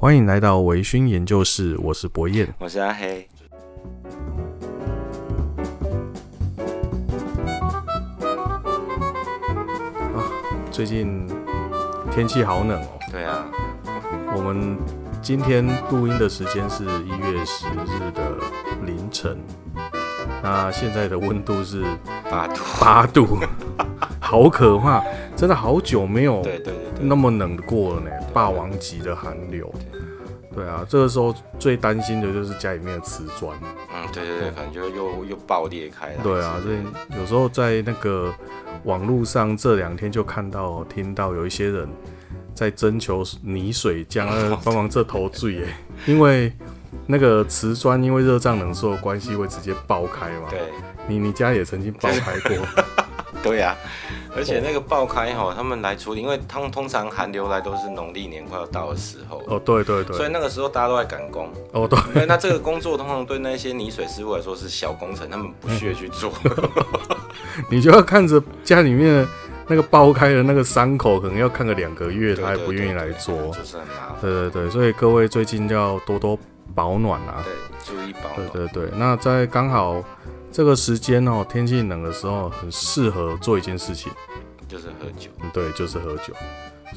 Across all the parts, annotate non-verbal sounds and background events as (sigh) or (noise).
欢迎来到微醺研究室，我是博彦，我是阿黑。啊，最近天气好冷哦。对啊，我们今天录音的时间是一月十日的凌晨，那现在的温度是八度，八度，(laughs) 好可怕，真的好久没有对对对那么冷过了呢，霸王级的寒流。对啊，这个时候最担心的就是家里面的瓷砖。嗯，对对对，可能就又又爆裂开了。对啊，所以有时候在那个网络上这两天就看到、听到有一些人在征求泥水匠 (laughs) 帮忙这头醉耶，因为那个瓷砖因为热胀冷缩的关系会直接爆开嘛。对，你你家也曾经爆开过。(laughs) 对呀、啊，而且那个爆开哈，他们来处理，因为他们通常寒流来都是农历年快要到的时候。哦，对对对。所以那个时候大家都在赶工。哦，对。那这个工作通常对那些泥水师傅来说是小工程，他们不屑去做。(laughs) 你就要看着家里面那个爆开的那个伤口，可能要看个两个月，他还不愿意来做。就是很麻烦。对对对，所以各位最近要多多保暖啊。对，注意保暖。对对对，那在刚好。这个时间哦，天气冷的时候，很适合做一件事情，就是喝酒。对，就是喝酒。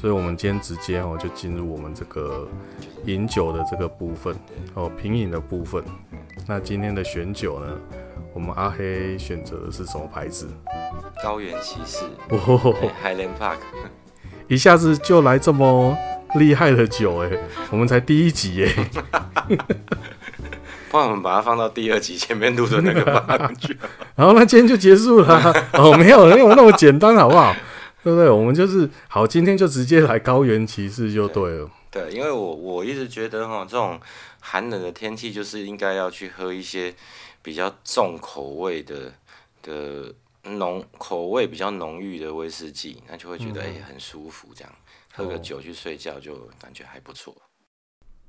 所以，我们今天直接哦，就进入我们这个饮酒的这个部分哦，品饮的部分。那今天的选酒呢，我们阿黑选择的是什么牌子？高原骑士。哦，Highland Park。(laughs) 一下子就来这么厉害的酒哎，我们才第一集哎。(laughs) 帮我们把它放到第二集前面录的那个放去，(laughs) 然后那今天就结束了。(laughs) 哦，没有没有那么简单，好不好？(laughs) 对不对？我们就是好，今天就直接来高原骑士就对了。对，对，因为我我一直觉得哈，这种寒冷的天气就是应该要去喝一些比较重口味的的浓口味比较浓郁的威士忌，那就会觉得哎、嗯欸、很舒服，这样喝个酒去睡觉就感觉还不错。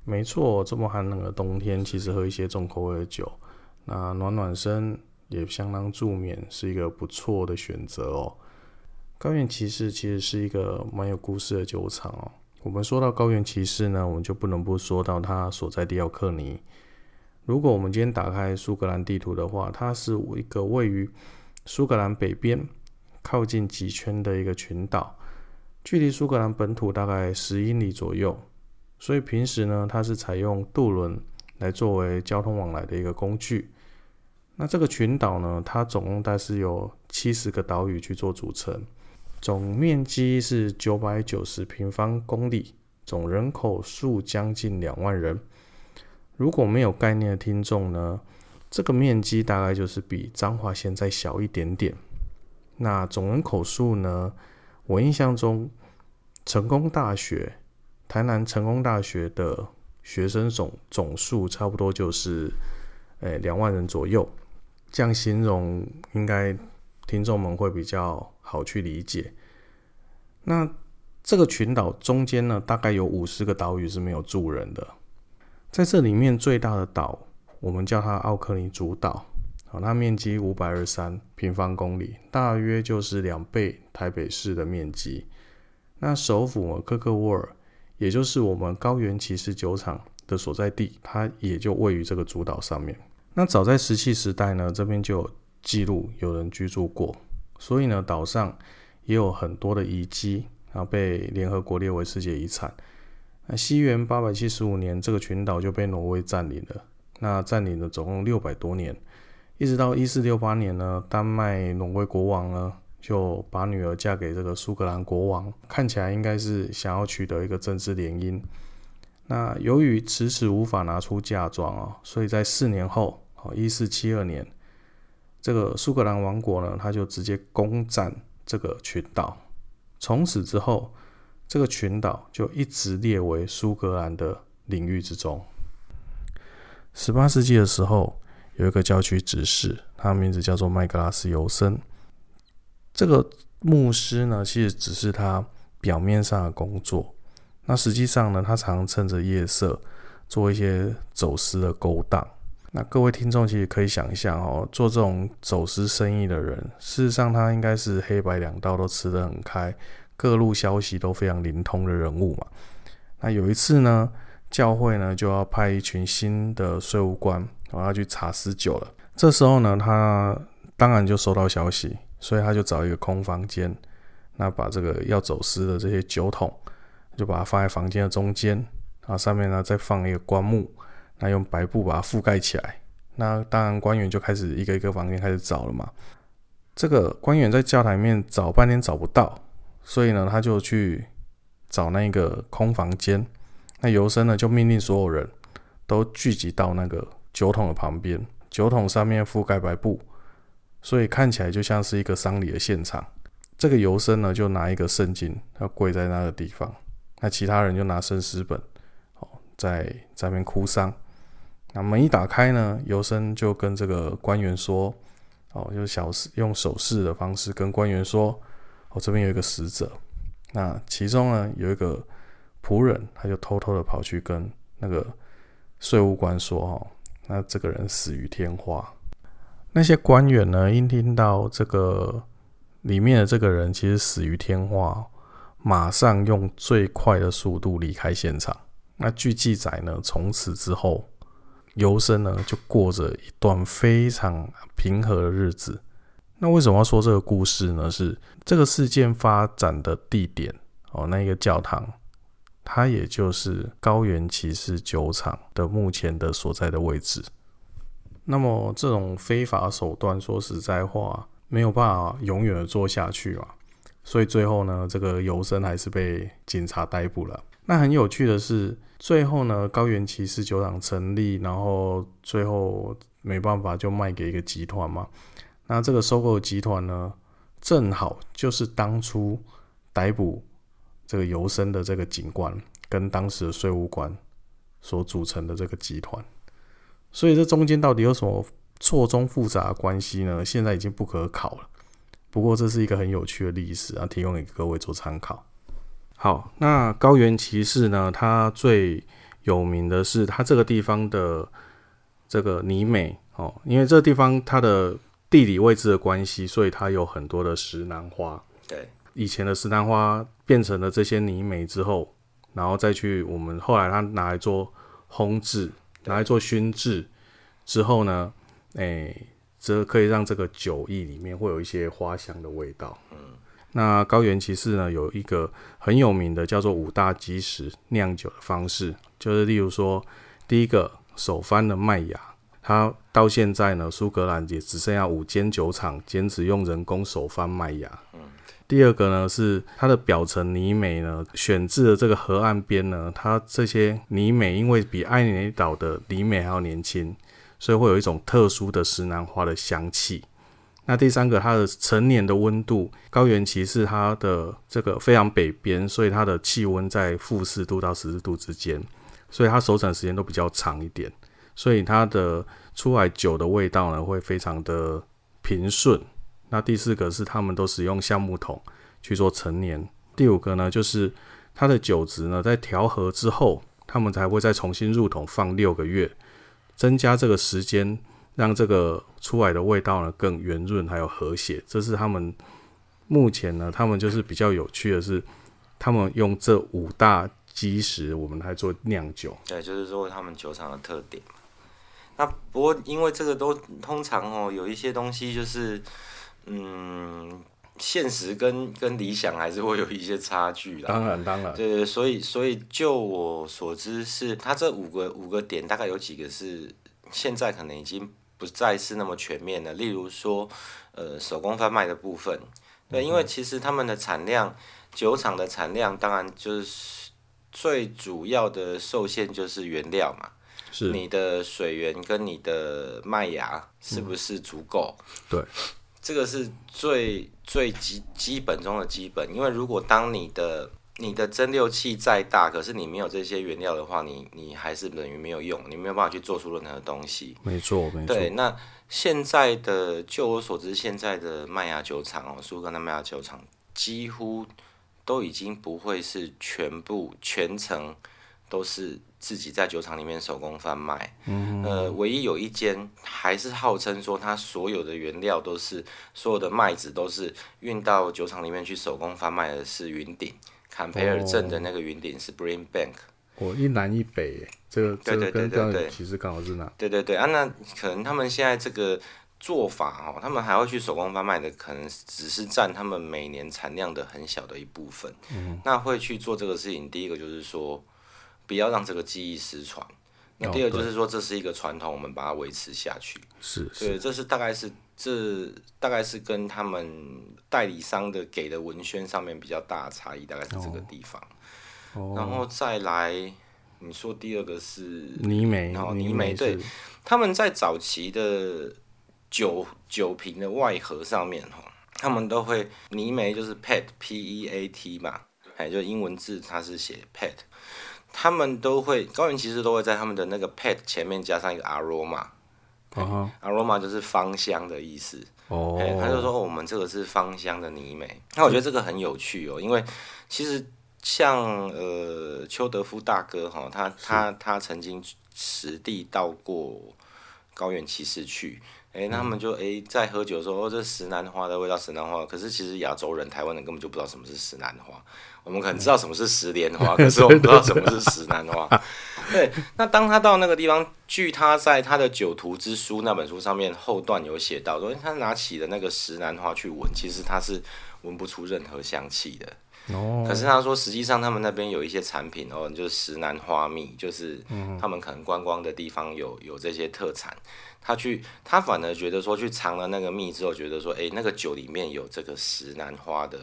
没错，这么寒冷的冬天，其实喝一些重口味的酒，那暖暖身也相当助眠，是一个不错的选择哦。高原骑士其实是一个蛮有故事的酒厂哦。我们说到高原骑士呢，我们就不能不说到它所在地奥克尼。如果我们今天打开苏格兰地图的话，它是一个位于苏格兰北边，靠近极圈的一个群岛，距离苏格兰本土大概十英里左右。所以平时呢，它是采用渡轮来作为交通往来的一个工具。那这个群岛呢，它总共大概是由七十个岛屿去做组成，总面积是九百九十平方公里，总人口数将近两万人。如果没有概念的听众呢，这个面积大概就是比彰化县再小一点点。那总人口数呢，我印象中成功大学。台南成功大学的学生总总数差不多就是，诶两万人左右，这样形容应该听众们会比较好去理解。那这个群岛中间呢，大概有五十个岛屿是没有住人的，在这里面最大的岛，我们叫它奥克尼主岛，好，它面积五百二十三平方公里，大约就是两倍台北市的面积。那首府科克沃尔。也就是我们高原骑士酒厂的所在地，它也就位于这个主岛上面。那早在石器时代呢，这边就有记录有人居住过，所以呢，岛上也有很多的遗迹，然后被联合国列为世界遗产。那西元八百七十五年，这个群岛就被挪威占领了。那占领了总共六百多年，一直到一四六八年呢，丹麦挪威国王呢。就把女儿嫁给这个苏格兰国王，看起来应该是想要取得一个政治联姻。那由于迟迟无法拿出嫁妆啊，所以在四年后，哦，一四七二年，这个苏格兰王国呢，他就直接攻占这个群岛。从此之后，这个群岛就一直列为苏格兰的领域之中。十八世纪的时候，有一个教区执事，他名字叫做麦格拉斯尤森。这个牧师呢，其实只是他表面上的工作。那实际上呢，他常趁着夜色做一些走私的勾当。那各位听众其实可以想象哦，做这种走私生意的人，事实上他应该是黑白两道都吃得很开，各路消息都非常灵通的人物嘛。那有一次呢，教会呢就要派一群新的税务官，然后要去查私酒了。这时候呢，他当然就收到消息，所以他就找一个空房间，那把这个要走私的这些酒桶，就把它放在房间的中间，然后上面呢再放一个棺木，那用白布把它覆盖起来。那当然官员就开始一个一个房间开始找了嘛。这个官员在教堂里面找半天找不到，所以呢他就去找那个空房间。那尤森呢就命令所有人都聚集到那个酒桶的旁边，酒桶上面覆盖白布，所以看起来就像是一个丧礼的现场。这个尤森呢就拿一个圣经，他跪在那个地方。那其他人就拿圣诗本，哦，在在那边哭丧。那门一打开呢，尤森就跟这个官员说：“哦，就是小用手势的方式跟官员说，哦，这边有一个死者。那其中呢有一个仆人，他就偷偷的跑去跟那个税务官说：哦，那这个人死于天花。那些官员呢，一听到这个里面的这个人其实死于天花，马上用最快的速度离开现场。那据记载呢，从此之后。”尤森呢，就过着一段非常平和的日子。那为什么要说这个故事呢？是这个事件发展的地点哦，那个教堂，它也就是高原骑士酒厂的目前的所在的位置。那么这种非法手段，说实在话，没有办法永远的做下去嘛。所以最后呢，这个尤森还是被警察逮捕了。那很有趣的是，最后呢，高原骑士酒厂成立，然后最后没办法就卖给一个集团嘛。那这个收购集团呢，正好就是当初逮捕这个尤森的这个警官跟当时的税务官所组成的这个集团。所以这中间到底有什么错综复杂的关系呢？现在已经不可考了。不过这是一个很有趣的历史啊，提供给各位做参考。好，那高原骑士呢？它最有名的是它这个地方的这个泥美哦，因为这个地方它的地理位置的关系，所以它有很多的石楠花。对，以前的石楠花变成了这些泥美之后，然后再去我们后来它拿来做烘制，拿来做熏制之后呢，哎，这可以让这个酒液里面会有一些花香的味道。嗯。那高原骑士呢，有一个很有名的叫做五大基石酿酒的方式，就是例如说，第一个手翻的麦芽，它到现在呢，苏格兰也只剩下五间酒厂坚持用人工手翻麦芽。第二个呢是它的表层泥美呢，选自的这个河岸边呢，它这些泥美因为比艾雷岛的泥美还要年轻，所以会有一种特殊的石楠花的香气。那第三个，它的成年的温度，高原骑士它的这个非常北边，所以它的气温在负四度到十四度之间，所以它熟成时间都比较长一点，所以它的出来酒的味道呢会非常的平顺。那第四个是他们都使用橡木桶去做陈年。第五个呢就是它的酒质呢在调和之后，他们才会再重新入桶放六个月，增加这个时间。让这个出来的味道呢更圆润，还有和谐。这是他们目前呢，他们就是比较有趣的是，他们用这五大基石，我们来做酿酒。对，就是说他们酒厂的特点。那不过因为这个都通常哦，有一些东西就是，嗯，现实跟跟理想还是会有一些差距的。当然，当然。对，所以所以就我所知是，它这五个五个点大概有几个是现在可能已经。不再是那么全面的，例如说，呃，手工贩卖的部分，对，因为其实他们的产量，酒厂的产量，当然就是最主要的受限就是原料嘛，是你的水源跟你的麦芽是不是足够？嗯，对，这个是最最基基本中的基本，因为如果当你的你的蒸馏器再大，可是你没有这些原料的话，你你还是等于没有用，你没有办法去做出任何东西。没错，没错。对，那现在的，就我所知，现在的麦芽酒厂哦，苏格兰麦芽酒厂几乎都已经不会是全部全程都是自己在酒厂里面手工贩卖。嗯。呃，唯一有一间还是号称说，它所有的原料都是所有的麦子都是运到酒厂里面去手工贩卖的，是云顶。坎培尔镇的那个云顶是 Brin Bank，哦一南一北，这个对对对对对，其实刚好是哪？对对对啊，那可能他们现在这个做法哦，他们还会去手工贩卖的，可能只是占他们每年产量的很小的一部分。嗯，那会去做这个事情，第一个就是说，不要让这个记忆失传。那第二就是说，这是一个传统，我们把它维持下去。是，对，这是大概是这大概是跟他们代理商的给的文宣上面比较大的差异，大概是这个地方。哦，然后再来，你说第二个是泥煤，然后泥煤，对，他们在早期的酒酒瓶的外盒上面哈，他们都会泥煤就是 PET P E A T 嘛，哎，就英文字它是写 PET。他们都会，高原骑士都会在他们的那个 PET 前面加上一个 aroma，aroma、uh huh. 就是芳香的意思。哦、oh.，他就说我们这个是芳香的泥煤。那我觉得这个很有趣哦，因为其实像呃邱德夫大哥哈，他他他曾经实地到过高原骑士去。哎、欸，他们就哎、欸、在喝酒的时候，哦，这石楠花的味道，石楠花。可是其实亚洲人、台湾人根本就不知道什么是石楠花。我们可能知道什么是石莲花，(laughs) 可是我们不知道什么是石楠花。(laughs) 对，那当他到那个地方，据他在他的《酒徒之书》那本书上面后段有写到，说他拿起的那个石楠花去闻，其实他是闻不出任何香气的。哦。可是他说，实际上他们那边有一些产品哦，就是石楠花蜜，就是他们可能观光的地方有有这些特产。他去，他反而觉得说去尝了那个蜜之后，觉得说，哎、欸，那个酒里面有这个石楠花的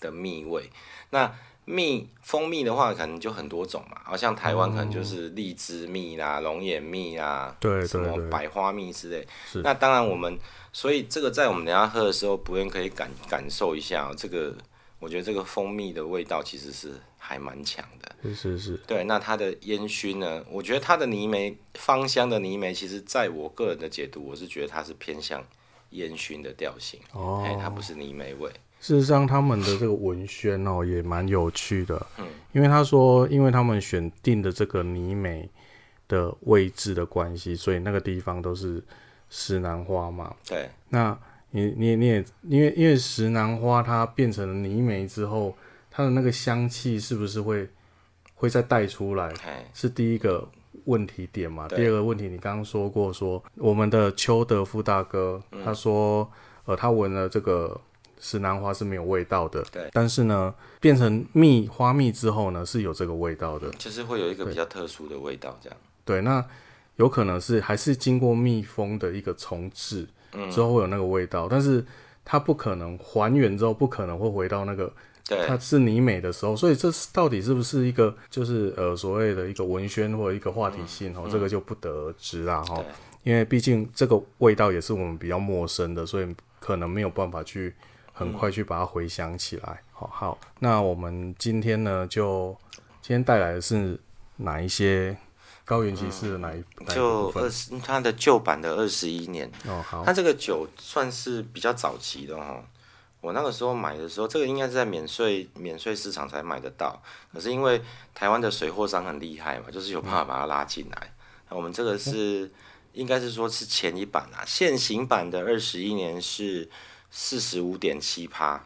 的蜜味。那蜜蜂蜜的话，可能就很多种嘛，好像台湾可能就是荔枝蜜啦、龙眼蜜啦，对，什么百花蜜之类。那当然我们，所以这个在我们等下喝的时候，不用可以感感受一下这个。我觉得这个蜂蜜的味道其实是还蛮强的，是是是。对，那它的烟熏呢？我觉得它的泥煤芳香的泥煤，其实在我个人的解读，我是觉得它是偏向烟熏的调性，哦，它不是泥煤味。事实上，他们的这个文宣哦也蛮有趣的，嗯，因为他说，因为他们选定的这个泥煤的位置的关系，所以那个地方都是石楠花嘛，对，那。你你你也因为因为石楠花它变成了泥煤之后，它的那个香气是不是会会再带出来？是第一个问题点嘛？第二个问题，你刚刚说过说我们的邱德夫大哥他说，呃，他闻了这个石楠花是没有味道的，对。但是呢，变成蜜花蜜之后呢，是有这个味道的，就是会有一个比较特殊的味道，这样。对，那有可能是还是经过蜜蜂的一个重制。之后会有那个味道，嗯、但是它不可能还原之后不可能会回到那个，对，它是你美的时候，所以这是到底是不是一个就是呃所谓的一个文宣或者一个话题性哦，嗯、这个就不得而知啦哈，因为毕竟这个味道也是我们比较陌生的，所以可能没有办法去很快去把它回想起来。好、嗯，好，那我们今天呢就今天带来的是哪一些？高原骑士的哪一？嗯、就二十，它的旧版的二十一年。哦，好。它这个酒算是比较早期的哈。我那个时候买的时候，这个应该是在免税免税市场才买得到。可是因为台湾的水货商很厉害嘛，就是有办法把它拉进来。那、嗯、我们这个是、嗯、应该是说是前一版啊，现行版的二十一年是四十五点七趴。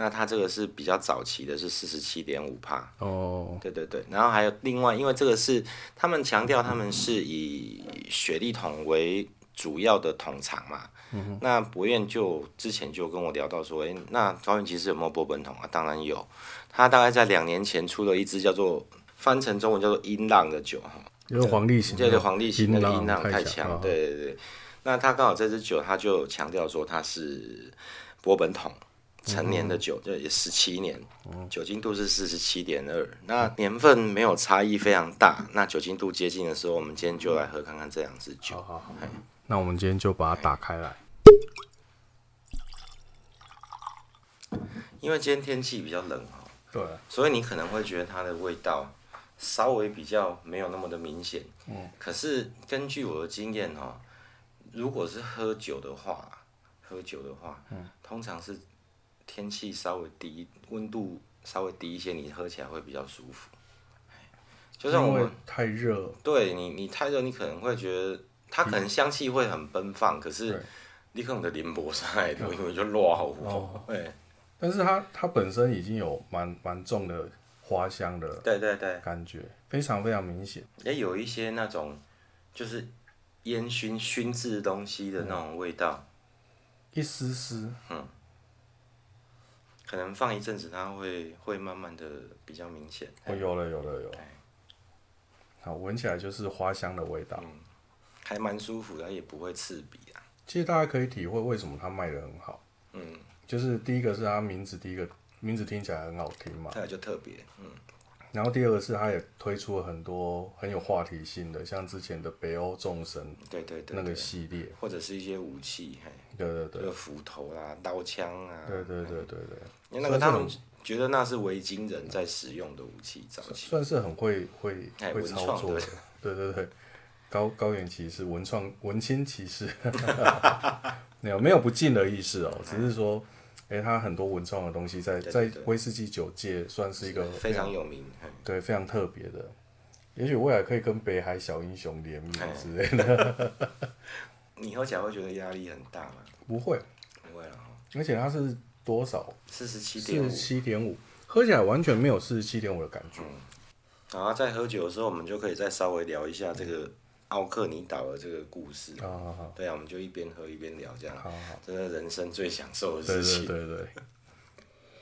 那它这个是比较早期的，是四十七点五帕哦，对对对，然后还有另外，因为这个是他们强调他们是以雪莉桶为主要的桶厂嘛，嗯、那博彦就之前就跟我聊到说，哎，那高原其实有没有波本桶啊？当然有，他大概在两年前出了一支叫做翻成中文叫做音浪的酒哈，有黄立行，对对，黄立行那个音浪太强，对对对，那他刚好这支酒它就强调说它是波本桶。成年的酒，这也十七年，酒精度是四十七点二，那年份没有差异非常大，那酒精度接近的时候，我们今天就来喝看看这两支酒。好好好，那我们今天就把它打开来。因为今天天气比较冷哈，对，所以你可能会觉得它的味道稍微比较没有那么的明显。嗯，可是根据我的经验哈，如果是喝酒的话，喝酒的话，嗯，通常是。天气稍微低，温度稍微低一些，你喝起来会比较舒服。就像我们太热，对你，你太热，你可能会觉得它可能香气会很奔放，嗯、可是你可能的连波上来，因为就落好。对，但是它它本身已经有蛮蛮重的花香的，对对对，感觉非常非常明显。也有一些那种就是烟熏熏制东西的那种味道，一丝丝，嗯，可能放一阵子，它会会慢慢的比较明显。哦，有了有了有了，好，闻起来就是花香的味道，嗯，还蛮舒服的，也不会刺鼻啊。其实大家可以体会为什么它卖的很好，嗯，就是第一个是它名字，第一个名字听起来很好听嘛，它就特别，嗯，然后第二个是它也推出了很多很有话题性的，像之前的北欧众神，对对对，那个系列，或者是一些武器，嘿，对对对，斧头啦、刀枪啊，对对对对对。因为那个他们觉得那是维京人在使用的武器，早期。算是很会会会操作的。(laughs) 对对对，高高原骑士文创文青骑士，(laughs) 没有没有不敬的意思哦，只是说，哎，他很多文创的东西在在威士忌酒界算是一个非常有名，对，非常特别的。也许未来可以跟北海小英雄联名之类的。(laughs) 你喝起来会觉得压力很大吗？不会，不会啊。而且它是。多少？四十七点五。四十七点五，喝起来完全没有四十七点五的感觉。嗯，然后在喝酒的时候，我们就可以再稍微聊一下这个奥克尼岛的这个故事。好好好。对啊，我们就一边喝一边聊，这样。好好。这是人生最享受的事情。对对对对。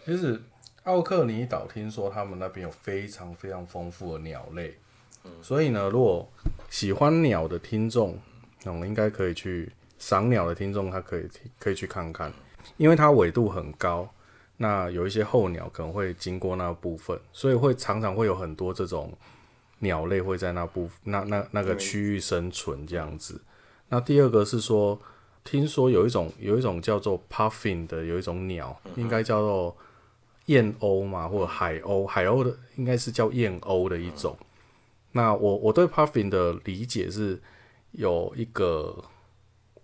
其实奥克尼岛听说他们那边有非常非常丰富的鸟类，嗯，所以呢，如果喜欢鸟的听众，那我们应该可以去赏鸟的听众，他可以可以去看看。因为它纬度很高，那有一些候鸟可能会经过那部分，所以会常常会有很多这种鸟类会在那部那那那个区域生存这样子。那第二个是说，听说有一种有一种叫做 puffin 的有一种鸟，应该叫做燕鸥嘛，或者海鸥，海鸥的应该是叫燕鸥的一种。那我我对 puffin 的理解是有一个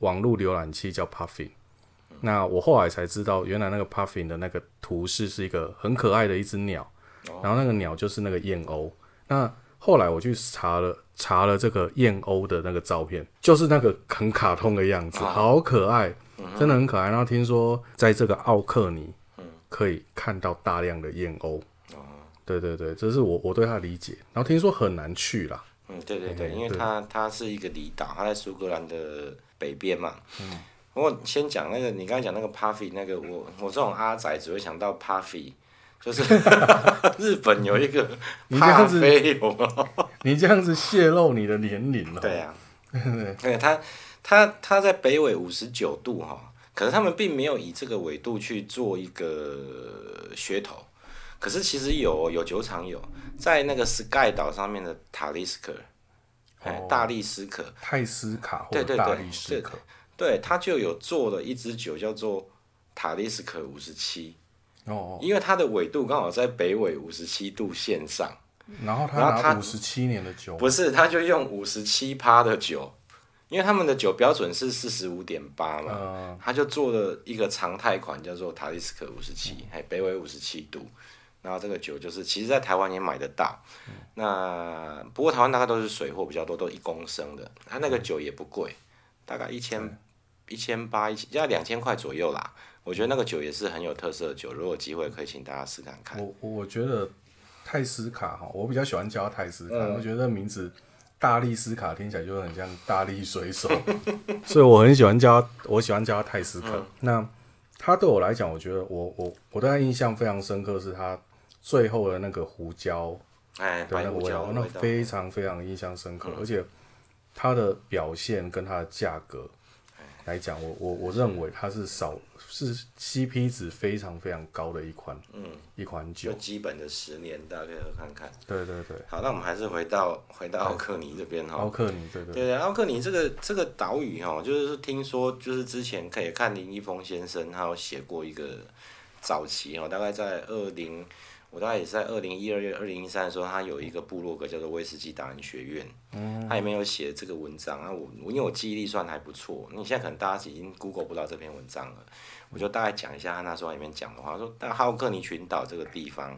网络浏览器叫 puffin。那我后来才知道，原来那个 puffin 的那个图示是一个很可爱的一只鸟，然后那个鸟就是那个燕鸥。那后来我去查了查了这个燕鸥的那个照片，就是那个很卡通的样子，好可爱，真的很可爱。然后听说在这个奥克尼，可以看到大量的燕鸥。对对对，这是我我对它的理解。然后听说很难去啦。嗯，对对对，因为它它是一个离岛，它在苏格兰的北边嘛。嗯。我先讲那个，你刚才讲那个 Puffy 那个，我我这种阿仔只会想到 Puffy，就是 (laughs) 日本有一个咖啡，有吗？(laughs) 你这样子泄露你的年龄了。对啊，(laughs) 对，他他他在北纬五十九度哈，可是他们并没有以这个纬度去做一个噱头，可是其实有有酒厂有在那个 Sky 岛上面的塔利斯克，哎，大力斯克，泰斯卡或者大力斯可。对，他就有做了一支酒，叫做塔利斯克五十七。哦，因为它的纬度刚好在北纬五十七度线上。然后他拿五十七年的酒。不是，他就用五十七趴的酒，因为他们的酒标准是四十五点八嘛，嗯、他就做了一个常态款，叫做塔利斯克五十七，还北纬五十七度。然后这个酒就是，其实在台湾也买得到。嗯、那不过台湾大概都是水货比较多，都一公升的。它那个酒也不贵。大概一千一千八一千，要两千块左右啦。我觉得那个酒也是很有特色的酒，如果有机会可以请大家试看看。我我觉得泰斯卡哈，我比较喜欢叫泰斯卡，嗯、我觉得名字大力斯卡听起来就很像大力水手，(laughs) 所以我很喜欢叫，我喜欢叫他泰斯卡。嗯、那他对我来讲，我觉得我我我对他印象非常深刻，是他最后的那个胡椒，哎，白胡椒，那非常非常印象深刻，嗯、而且。它的表现跟它的价格来讲，我我我认为它是少是 CP 值非常非常高的一款，嗯，一款酒。就基本的十年，大家可以喝看看。对对对。好，那我们还是回到回到奥克尼这边哈。奥克尼，对对。对对，奥克尼这个这个岛屿哈，就是听说就是之前可以看林一峰先生他有写过一个早期哦，大概在二零。我大概也是在二零一二月、二零一三的时候，他有一个部落格叫做威士忌达人学院，嗯，他里面有写这个文章啊。我因为我记忆力算还不错，你现在可能大家已经 Google 不到这篇文章了，我就大概讲一下他那时候里面讲的话。说，在浩克尼群岛这个地方，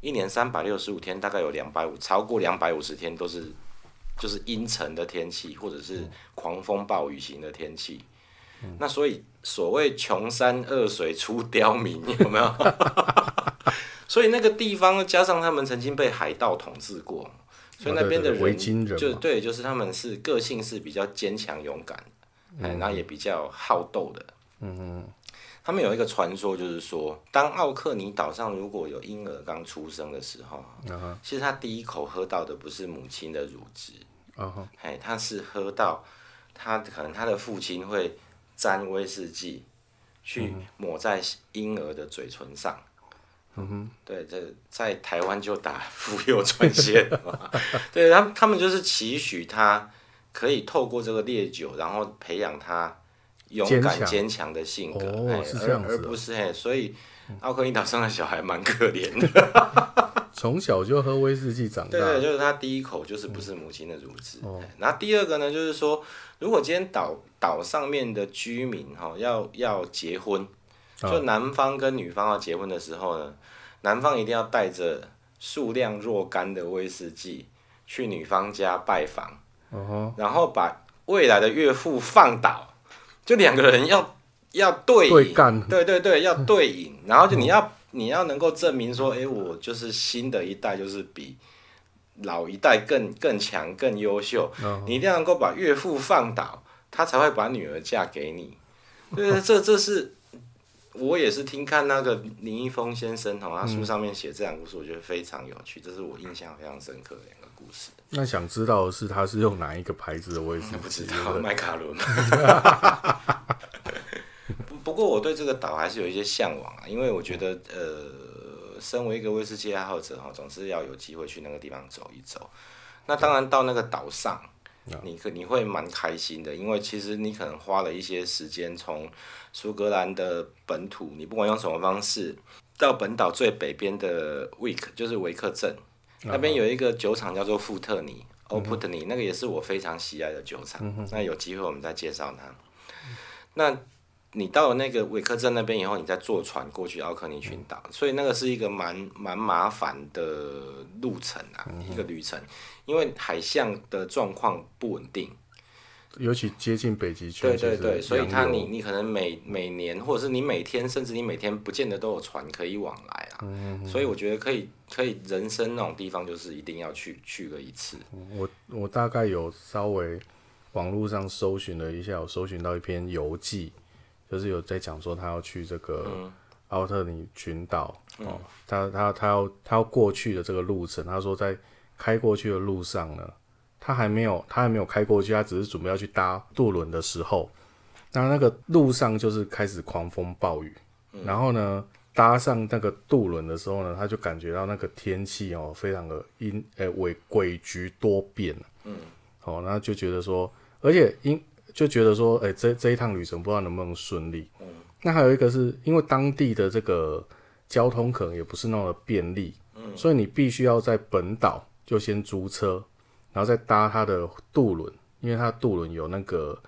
一年三百六十五天，大概有两百五超过两百五十天都是就是阴沉的天气，或者是狂风暴雨型的天气。嗯、那所以所谓穷山恶水出刁民，有没有？(laughs) 所以那个地方加上他们曾经被海盗统治过，所以那边的人，就对，就是他们是个性是比较坚强勇敢，哎、嗯，然后也比较好斗的。嗯嗯。他们有一个传说，就是说，当奥克尼岛上如果有婴儿刚出生的时候，其实他第一口喝到的不是母亲的乳汁，哎，他是喝到他可能他的父亲会沾威士忌去抹在婴儿的嘴唇上。嗯哼，对，这在台湾就打妇幼专线嘛。对，他他们就是期许他可以透过这个烈酒，然后培养他。勇敢坚强的性格，哦、是这样子，而不是嘿，所以奥克尼岛上的小孩蛮可怜的，(laughs) 从小就喝威士忌长大。对，对，就是他第一口就是不是母亲的乳汁。嗯哦、然后第二个呢，就是说，如果今天岛岛上面的居民哈要要结婚，就男方跟女方要结婚的时候呢，哦、男方一定要带着数量若干的威士忌去女方家拜访，哦、然后把未来的岳父放倒。就两个人要要对饮，对，对对对，要对饮，(laughs) 然后就你要、嗯、你要能够证明说，哎、欸，我就是新的一代，就是比老一代更更强、更优秀。嗯、你一定要能够把岳父放倒，他才会把女儿嫁给你。对，这这是我也是听看那个林一峰先生哈，他书上面写这两个故事，我觉得非常有趣，这是我印象非常深刻的两个故事。那想知道的是，他是用哪一个牌子的威士忌？不知道，麦卡伦。不不过，我对这个岛还是有一些向往啊，因为我觉得，呃，身为一个威士忌爱好者哈，总是要有机会去那个地方走一走。那当然，到那个岛上，你可你会蛮开心的，因为其实你可能花了一些时间从苏格兰的本土，你不管用什么方式，到本岛最北边的维克，就是维克镇。那边有一个酒厂叫做富特尼欧普特尼，那个也是我非常喜爱的酒厂。嗯、那有机会我们再介绍它。嗯、那你到了那个韦克镇那边以后，你再坐船过去奥克尼群岛，嗯、所以那个是一个蛮蛮麻烦的路程啊，一个旅程，因为海象的状况不稳定。尤其接近北极圈，对对对，所以它你你可能每每年或者是你每天，甚至你每天不见得都有船可以往来啊。嗯、所以我觉得可以可以人生那种地方，就是一定要去去个一次。我我大概有稍微网络上搜寻了一下，我搜寻到一篇游记，就是有在讲说他要去这个奥特尼群岛、嗯、哦，他他他要他要过去的这个路程，他说在开过去的路上呢。他还没有，他还没有开过去，他只是准备要去搭渡轮的时候，那那个路上就是开始狂风暴雨，嗯、然后呢，搭上那个渡轮的时候呢，他就感觉到那个天气哦，非常的阴，诶，诡诡谲多变，嗯，好、哦，那就觉得说，而且因就觉得说，哎、欸，这这一趟旅程不知道能不能顺利，嗯，那还有一个是因为当地的这个交通可能也不是那么便利，嗯，所以你必须要在本岛就先租车。然后再搭它的渡轮，因为他渡轮有那个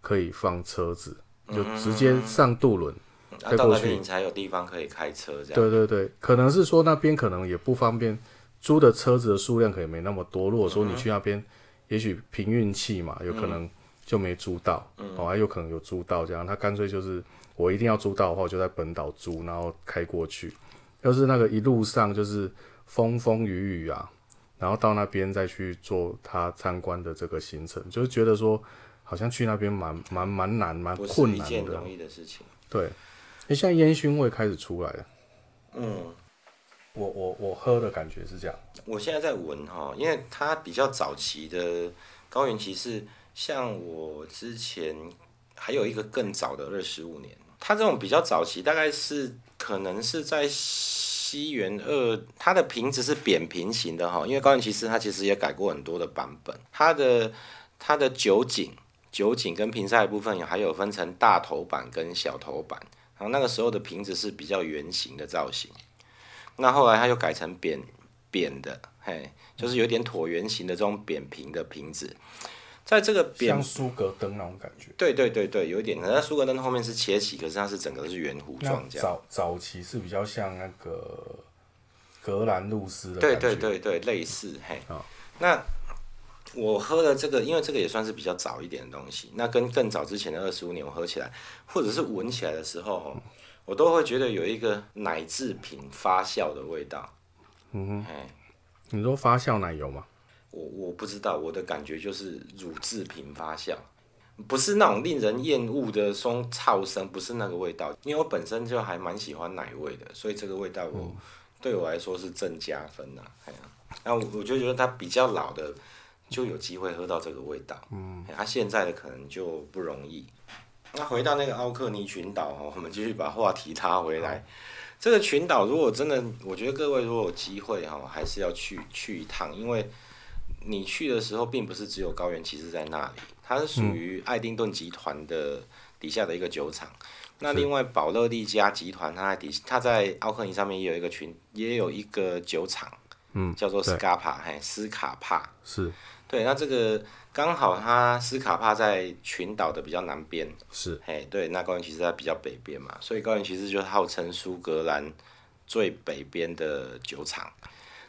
可以放车子，就直接上渡轮再过去，你才有地方可以开车这样。对对对，可能是说那边可能也不方便，租的车子的数量可能没那么多。如果说你去那边，也许凭运气嘛，有可能就没租到，哦，还有可能有租到这样。他干脆就是我一定要租到的话，我就在本岛租，然后开过去。要是那个一路上就是风风雨雨啊。然后到那边再去做他参观的这个行程，就是觉得说好像去那边蛮蛮蛮难蛮困难的，不是一件容易的事情。对，你现在烟熏味开始出来了。嗯，我我我喝的感觉是这样。我现在在闻哈，因为它比较早期的高原骑士，像我之前还有一个更早的二十五年，它这种比较早期，大概是可能是在。西元二，它的瓶子是扁平型的哈，因为高原骑士它其实也改过很多的版本，它的它的酒井酒井跟瓶塞的部分还有分成大头版跟小头版，然后那个时候的瓶子是比较圆形的造型，那后来它又改成扁扁的，嘿，就是有点椭圆形的这种扁平的瓶子。在这个边像苏格登那种感觉，对对对对，有一点。那苏格登后面是切起，可是它是整个是圆弧状这样。早早期是比较像那个格兰路斯的，对对对对，类似嘿。哦、那我喝的这个，因为这个也算是比较早一点的东西。那跟更早之前的二十五年我喝起来，或者是闻起来的时候，我都会觉得有一个奶制品发酵的味道。嗯哼，哎，你说发酵奶油吗？我我不知道，我的感觉就是乳制品发酵，不是那种令人厌恶的松草声，不是那个味道。因为我本身就还蛮喜欢奶味的，所以这个味道我、嗯、对我来说是正加分呐。哎呀，那我我就觉得它比较老的就有机会喝到这个味道，嗯，它现在的可能就不容易。那回到那个奥克尼群岛哦，我们继续把话题拉回来。这个群岛如果真的，我觉得各位如果有机会哈，还是要去去一趟，因为你去的时候并不是只有高原骑士在那里，它是属于爱丁顿集团的底下的一个酒厂。那另外宝乐利加集团，它在底，它在奥克尼上面也有一个群，也有一个酒厂，嗯，叫做斯卡帕，嘿，斯卡帕是。对，那这个刚好它斯卡帕在群岛的比较南边，是，嘿，对，那高原骑士在比较北边嘛，所以高原骑士就号称苏格兰最北边的酒厂。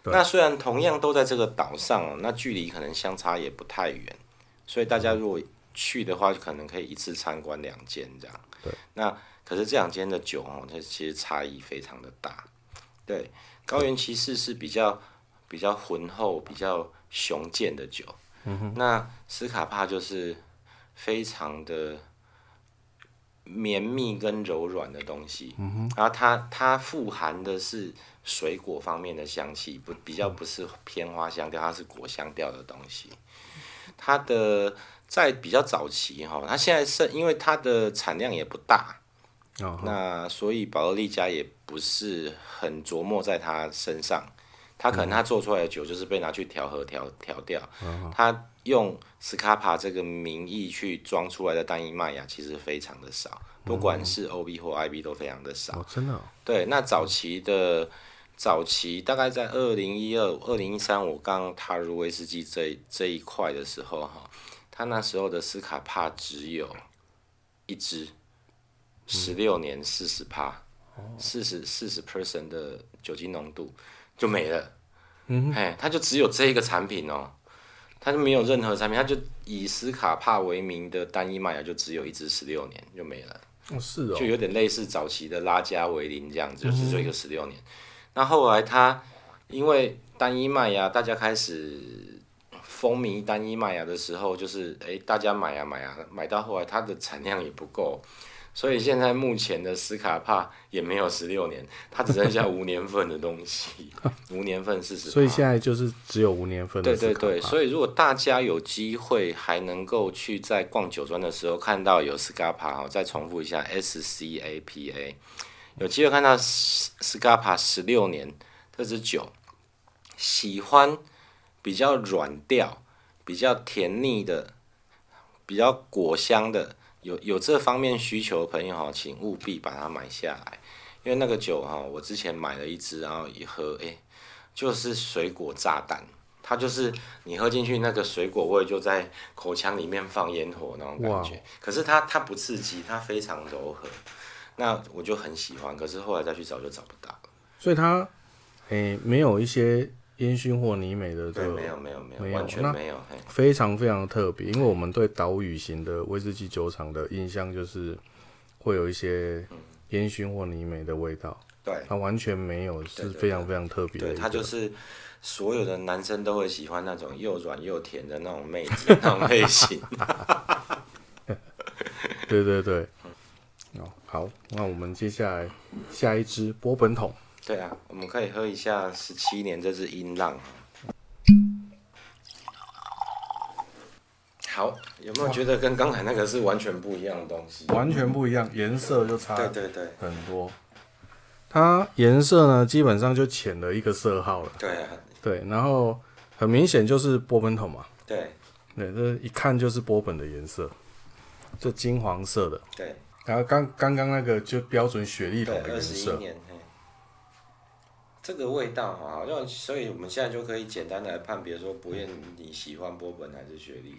那虽然同样都在这个岛上，那距离可能相差也不太远，所以大家如果去的话，就可能可以一次参观两间这样。对，那可是这两间的酒哦，它其实差异非常的大。对，高原骑士是比较比较浑厚、比较。雄健的酒，嗯、那斯卡帕就是非常的绵密跟柔软的东西，嗯、然后它它富含的是水果方面的香气，不比较不是偏花香调，它是果香调的东西。它的在比较早期哈，它现在是因为它的产量也不大，哦、那所以保乐利家也不是很琢磨在它身上。它可能它做出来的酒就是被拿去调和调调掉，他用斯卡帕这个名义去装出来的单一麦芽其实非常的少，不管是 O B 或 I B 都非常的少。真的？对，那早期的早期大概在二零一二、二零一三，我刚踏入威士忌这这一块的时候哈，他那时候的斯卡帕只有一支，十六年四十帕，四十四十 percent 的酒精浓度。就没了，嗯，哎，他就只有这一个产品哦，他就没有任何产品，他就以斯卡帕为名的单一麦芽就只有一支十六年就没了，哦，是哦，就有点类似早期的拉加维林这样子，就是这个十六年。那后来它因为单一麦芽，大家开始风靡单一麦芽的时候，就是哎，大家买啊买啊，买到后来它的产量也不够。所以现在目前的斯卡帕也没有十六年，它只剩下无年份的东西，无年份四十。所以现在就是只有无年份的。对对对，所以如果大家有机会还能够去在逛酒庄的时候看到有斯卡帕，再重复一下 S C A P A，有机会看到斯卡帕十六年这支酒，喜欢比较软调、比较甜腻的、比较果香的。有有这方面需求的朋友哈，请务必把它买下来，因为那个酒哈，我之前买了一支，然后一喝，哎，就是水果炸弹，它就是你喝进去那个水果味就在口腔里面放烟火那种感觉，可是它它不刺激，它非常柔和，那我就很喜欢，可是后来再去找就找不到了，所以它，哎，没有一些。烟熏或泥美的对，没有没有没有，没有完全没有，非常非常特别。因为我们对岛屿型的威士忌酒厂的印象就是会有一些烟熏或泥美的味道，对，它完全没有，是非常非常特别。对，它就是所有的男生都会喜欢那种又软又甜的那种妹子那种类型。对 (laughs) 对对，哦好，那我们接下来下一支波本桶。对啊，我们可以喝一下十七年这支音浪。好，有没有觉得跟刚才那个是完全不一样的东西？完全不一样，颜色就差对对对很多。它颜色呢，基本上就浅了一个色号了。对啊，对，然后很明显就是波本桶嘛。对，对，这一看就是波本的颜色，就金黄色的。对，然后刚刚刚那个就标准雪莉桶的颜色。这个味道哈，好像，所以我们现在就可以简单的来判别说，不论你喜欢波本还是雪莉，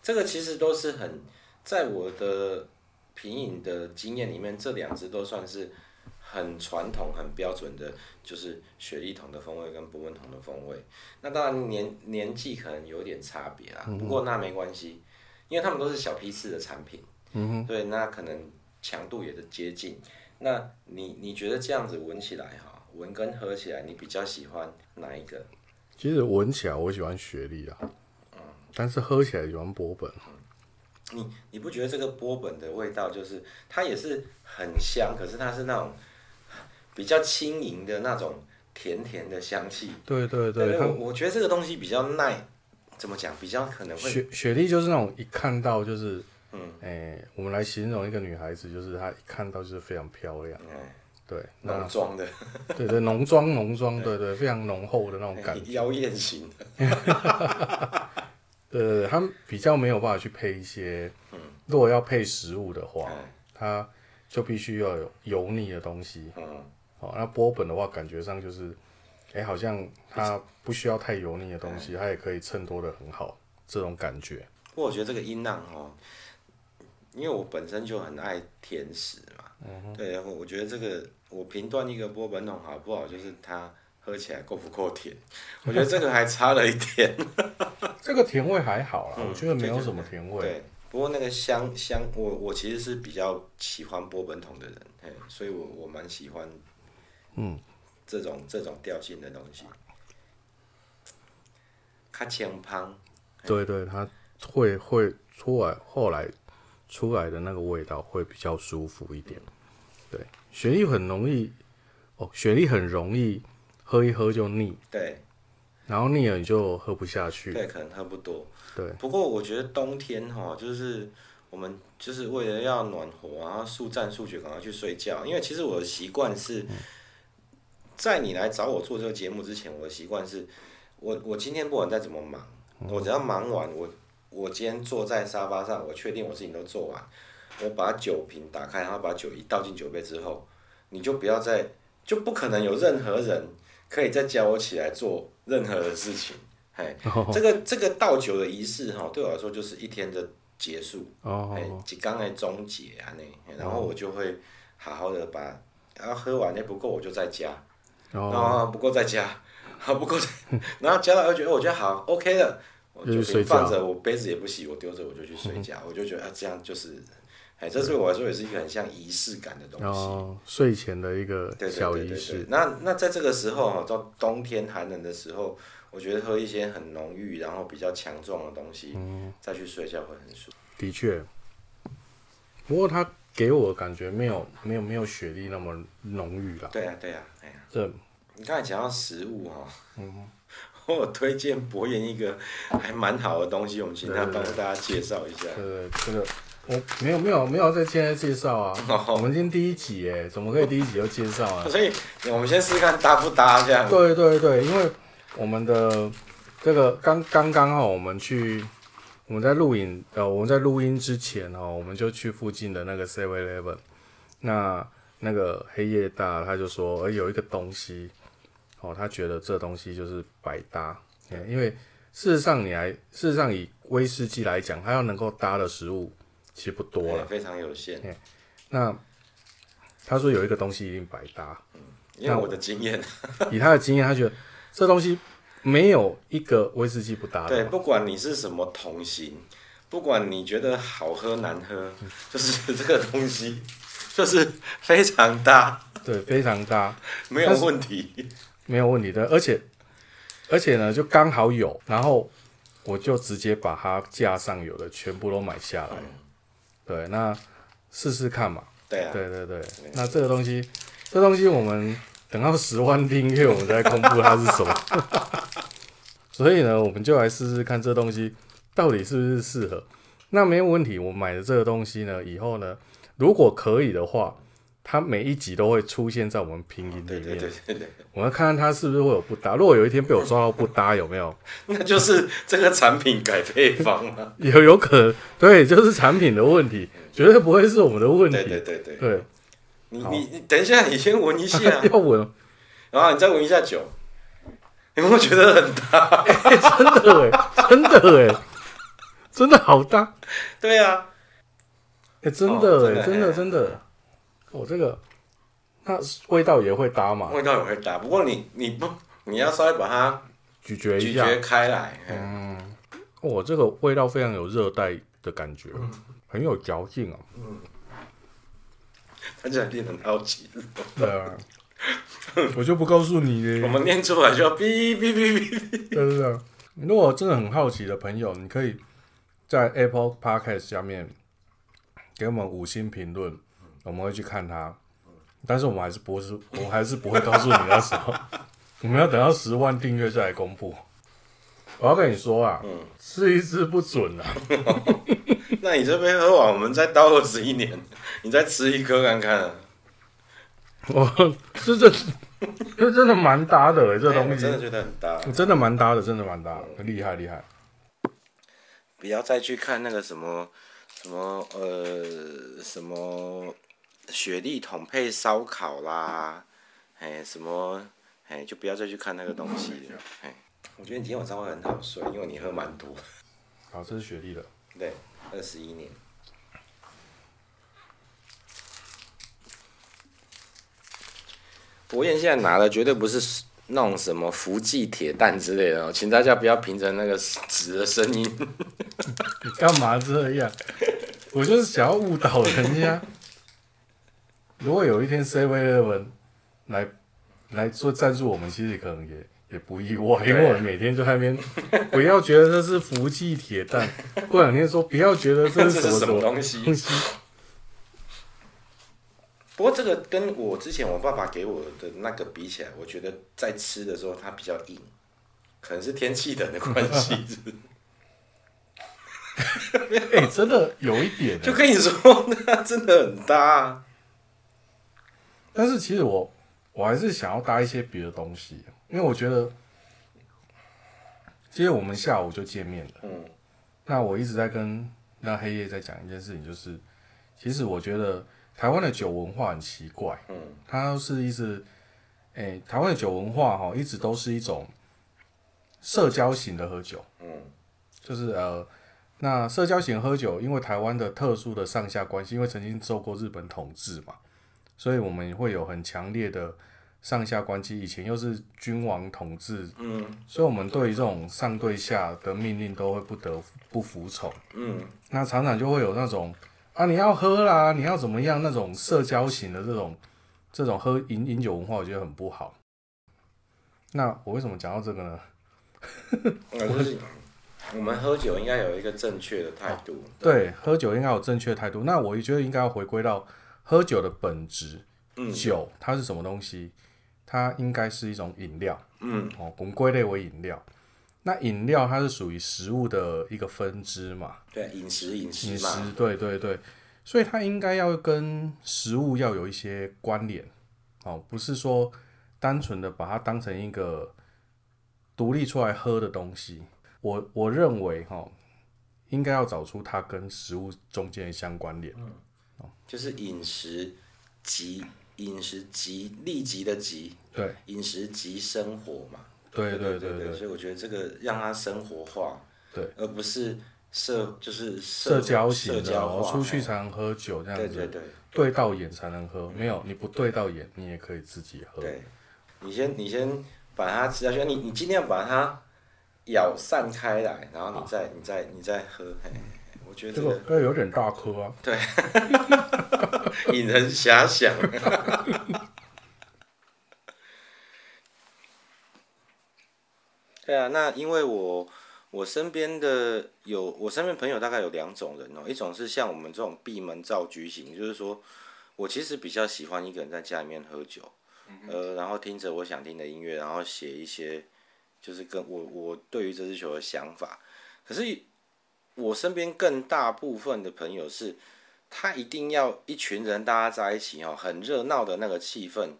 这个其实都是很，在我的品饮的经验里面，这两支都算是很传统、很标准的，就是雪莉桶的风味跟波本桶的风味。那当然年年纪可能有点差别啦，不过那没关系，因为他们都是小批次的产品，对，那可能强度也是接近。那你你觉得这样子闻起来哈，闻跟喝起来，你比较喜欢哪一个？其实闻起来我喜欢雪莉啊，嗯，但是喝起来喜欢波本。你你不觉得这个波本的味道就是它也是很香，可是它是那种比较轻盈的那种甜甜的香气。对对对，对我我觉得这个东西比较耐，怎么讲？比较可能会雪雪莉就是那种一看到就是，嗯，哎、欸，我们来形容一个女孩子，就是她一看到就是非常漂亮，嗯、(laughs) 对，浓妆的，对对，浓妆浓妆，对。对，非常浓厚的那种感觉，(laughs) 妖艳型的。对 (laughs) 对对，他们比较没有办法去配一些，嗯，如果要配食物的话，嗯、它就必须要有油腻的东西，嗯，哦，那波本的话，感觉上就是，哎，好像它不需要太油腻的东西，嗯、它也可以衬托的很好，这种感觉。不过我觉得这个音浪哦，因为我本身就很爱甜食嘛，嗯哼，对，我觉得这个我评断一个波本桶好不好，就是它。喝起来够不够甜？我觉得这个还差了一点。(laughs) 这个甜味还好啦，嗯、我觉得没有什么甜味。对，不过那个香香，我我其实是比较喜欢波本桶的人，嘿，所以我我蛮喜欢，嗯，这种这种调性的东西。卡清芳，对对，它会会出来，后来出来的那个味道会比较舒服一点。对，雪莉很容易，哦，雪莉很容易。喝一喝就腻，对，然后腻了你就喝不下去，对，可能喝不多，对。不过我觉得冬天哈，就是我们就是为了要暖和，然后速战速决，赶快去睡觉。因为其实我的习惯是，在你来找我做这个节目之前，我的习惯是，我我今天不管再怎么忙，我只要忙完，我我今天坐在沙发上，我确定我事情都做完，我把酒瓶打开，然后把酒一倒进酒杯之后，你就不要再，就不可能有任何人。可以再叫我起来做任何的事情，嘿，这个这个倒酒的仪式哈，对我来说就是一天的结束，哎，即刚来终结啊那，然后我就会好好的把，(laughs) 然后喝完那不够我就再加，然后不够再加，好不够，然后加到我觉得我觉得好 OK 了，我就放着，我杯子也不洗，我丢着我就去睡觉，我就觉得啊这样就是。哎，这对我来说也是一个很像仪式感的东西。哦，睡前的一个小仪式。对对对对对，那那在这个时候哈，到冬天寒冷的时候，我觉得喝一些很浓郁，然后比较强壮的东西，嗯，再去睡觉会很舒服。的确，不过它给我的感觉没有没有没有雪莉那么浓郁了。对啊对啊，哎呀，这你刚才讲到食物哈，嗯，(laughs) (laughs) 我推荐博彦一个还蛮好的东西，我们请他帮大家介绍一下。对对，这个。我没有没有没有在现在介绍啊，oh. (laughs) 我们今天第一集哎，怎么可以第一集就介绍啊？所以我们先试试看搭不搭这样。对对对，因为我们的这个刚刚刚好，我们去我们在录影呃，我们在录音之前哦，我们就去附近的那个 Seven Eleven，那那个黑夜大他就说，呃，有一个东西哦，他觉得这东西就是百搭，因为事实上你来事实上以威士忌来讲，它要能够搭的食物。其实不多了，非常有限。那他说有一个东西一定百搭，嗯，因为我的经验，以他的经验，他觉得这东西没有一个威士忌不搭的。对，不管你是什么同型，不管你觉得好喝难喝，(laughs) 就是这个东西就是非常搭。对，非常搭，没有问题，没有问题的。而且而且呢，就刚好有，然后我就直接把它架上有的全部都买下来。嗯对，那试试看嘛。对啊，对对对。那这个东西，这东西我们等到十万订阅，我们再公布它是什么。(laughs) 所以呢，我们就来试试看这东西到底是不是适合。那没有问题，我买的这个东西呢，以后呢，如果可以的话。它每一集都会出现在我们拼音里面，对对对对对，我要看看它是不是会有不搭。如果有一天被我抓到不搭，有没有？那就是这个产品改配方了。(laughs) 有有可能，对，就是产品的问题，绝对不会是我们的问题。对对对对，对。你你你等一下，你先闻一下，(laughs) 要闻，然后你再闻一下酒，有没有觉得很搭？真的哎，真的哎，真的好搭。对啊，哎，真的哎，真的真的。我、哦、这个，那味道也会搭嘛？味道也会搭，不过你你不你要稍微把它咀嚼一下，咀嚼开来。嗯，我、哦、这个味道非常有热带的感觉，嗯、很有嚼劲啊。嗯，大家一定很好奇。(laughs) 对啊，(laughs) 我就不告诉你。我们念出来就要哔哔哔哔。对对对，如果真的很好奇的朋友，你可以在 Apple Podcast 下面给我们五星评论，我们会去看它。但是我们还是不是，我们还是不会告诉你那时候，(laughs) 我们要等到十万订阅再来公布。我要跟你说啊，嗯，吃一次不准啊。(laughs) 那你这边喝完，我们再倒二十一年，你再吃一颗看看。我这这这真的蛮搭的哎，这东西真的觉得很搭，真的蛮搭的，真的蛮搭，的厉害厉害。不要再去看那个什么什么呃什么雪莉桶配烧烤啦，哎什么哎就不要再去看那个东西了，哎。我觉得你今天晚上会很好睡，因为你喝蛮多。好，这是雪莉的。对，二十一年。博彦现在拿的绝对不是那种什么福记铁蛋之类的哦，请大家不要凭着那个纸的声音。你 (laughs) 干嘛这样？我就是想要误导人家。如果有一天 Seven Eleven 来来做赞助我们，其实可能也。也不意外，因为我每天就在那边，不要觉得这是福记铁蛋，过两天说不要觉得这是 (laughs) 什么，什么东西。不过这个跟我之前我爸爸给我的那个比起来，我觉得在吃的时候它比较硬，可能是天气冷的关系。(laughs) (laughs) 哎、欸，真的有一点，就跟你说，那真的很搭。但是其实我我还是想要搭一些别的东西。因为我觉得，其实我们下午就见面了。嗯。那我一直在跟那黑夜在讲一件事情，就是，其实我觉得台湾的酒文化很奇怪。嗯。它是一直，诶，台湾的酒文化哈，一直都是一种社交型的喝酒。嗯。就是呃，那社交型喝酒，因为台湾的特殊的上下关系，因为曾经受过日本统治嘛，所以我们会有很强烈的。上下关系，以前又是君王统治，嗯，所以我们对于这种上对下的命令都会不得不服从，嗯，那常常就会有那种啊，你要喝啦，你要怎么样那种社交型的这种这种喝饮饮酒文化，我觉得很不好。那我为什么讲到这个呢？就是我们喝酒应该有一个正确的态度，啊，对，喝酒应该有正确的态度。那我也觉得应该要回归到喝酒的本质，嗯，酒它是什么东西？它应该是一种饮料，嗯，哦，我们归类为饮料。那饮料它是属于食物的一个分支嘛？对，饮食饮食嘛。饮食，对对对，所以它应该要跟食物要有一些关联，哦，不是说单纯的把它当成一个独立出来喝的东西。我我认为哈、哦，应该要找出它跟食物中间的相关联，就是饮食及。饮食及立即的即，对，饮食及生活嘛，对对对对，对，所以我觉得这个让它生活化，对，而不是社就是社，社交型的，然后出去才能喝酒这样子，对对对，对到眼才能喝，没有你不对到眼，你也可以自己喝。对，你先你先把它吃下去，你你尽量把它咬散开来，然后你再你再你再喝。嘿我觉得这个，这个有点大颗啊，对，(laughs) 引人遐想。(laughs) 对啊，那因为我我身边的有我身边朋友大概有两种人哦，一种是像我们这种闭门造车型，就是说我其实比较喜欢一个人在家里面喝酒，呃，然后听着我想听的音乐，然后写一些就是跟我我对于这支球的想法，可是。我身边更大部分的朋友是，他一定要一群人大家在一起哦，很热闹的那个气氛，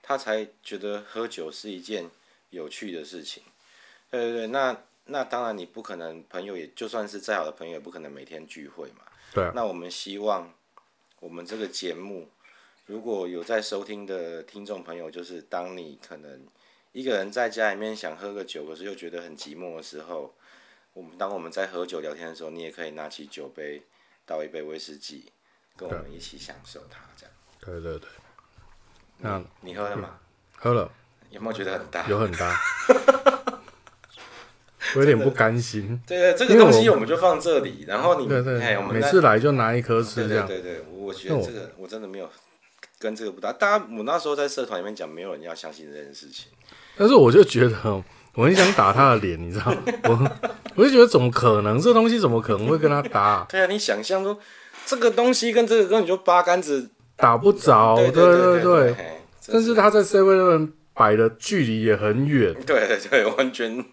他才觉得喝酒是一件有趣的事情。对对对，那那当然你不可能，朋友也就算是再好的朋友，也不可能每天聚会嘛。对啊。那我们希望我们这个节目，如果有在收听的听众朋友，就是当你可能一个人在家里面想喝个酒，可是又觉得很寂寞的时候。我们当我们在喝酒聊天的时候，你也可以拿起酒杯，倒一杯威士忌，跟我们一起享受它，这样。对对对。那你喝了吗？喝了。有没有觉得很大？有很大。(laughs) 我有点不甘心。对对，这个东西我们就放这里，然后你对对，每次来就拿一颗吃，这样。对对对，我觉得这个我真的没有跟这个不搭。大家我那时候在社团里面讲，没有人要相信这件事情。但是我就觉得，我很想打他的脸，你知道吗？我我就觉得怎么可能？这东西怎么可能会跟他搭？(laughs) 对啊，你想象说这个东西跟这个根本就八竿子打不着。对对对对。但是他在 Seven 摆的距离也很远。对对对，完全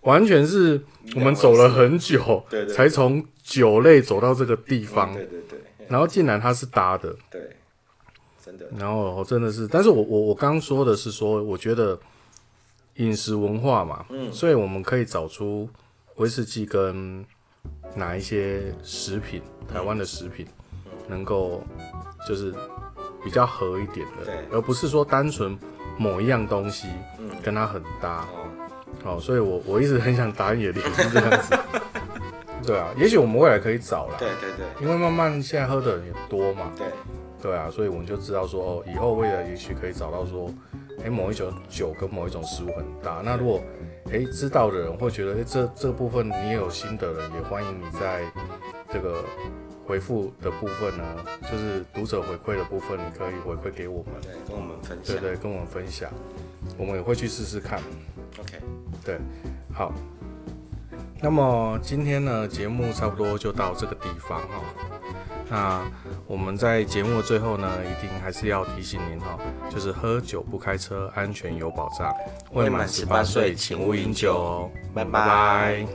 完全是我们走了很久，对对，才从酒类走到这个地方。对对对。然后竟然他是搭的。对。真的。然后真的是，但是我我我刚刚说的是说，我觉得。饮食文化嘛，嗯，所以我们可以找出威士忌跟哪一些食品，台湾的食品，能够就是比较合一点的，对，而不是说单纯某一样东西，跟它很搭，哦，所以我我一直很想打你的脸是这样子，(laughs) 对啊，也许我们未来可以找啦，对对对，因为慢慢现在喝的人也多嘛，对，对啊，所以我们就知道说，哦，以后未来也许可以找到说。诶，某一种酒跟某一种食物很搭。那如果诶知道的人会觉得诶这这部分你也有心得的，也欢迎你在这个回复的部分呢，就是读者回馈的部分，你可以回馈给我们，对，跟我们分享，对对，跟我们分享，我们也会去试试看。OK，对，好。那么今天呢，节目差不多就到这个地方哈。那我们在节目的最后呢，一定还是要提醒您哈，就是喝酒不开车，安全有保障。未满十八岁，请勿饮酒哦。拜拜。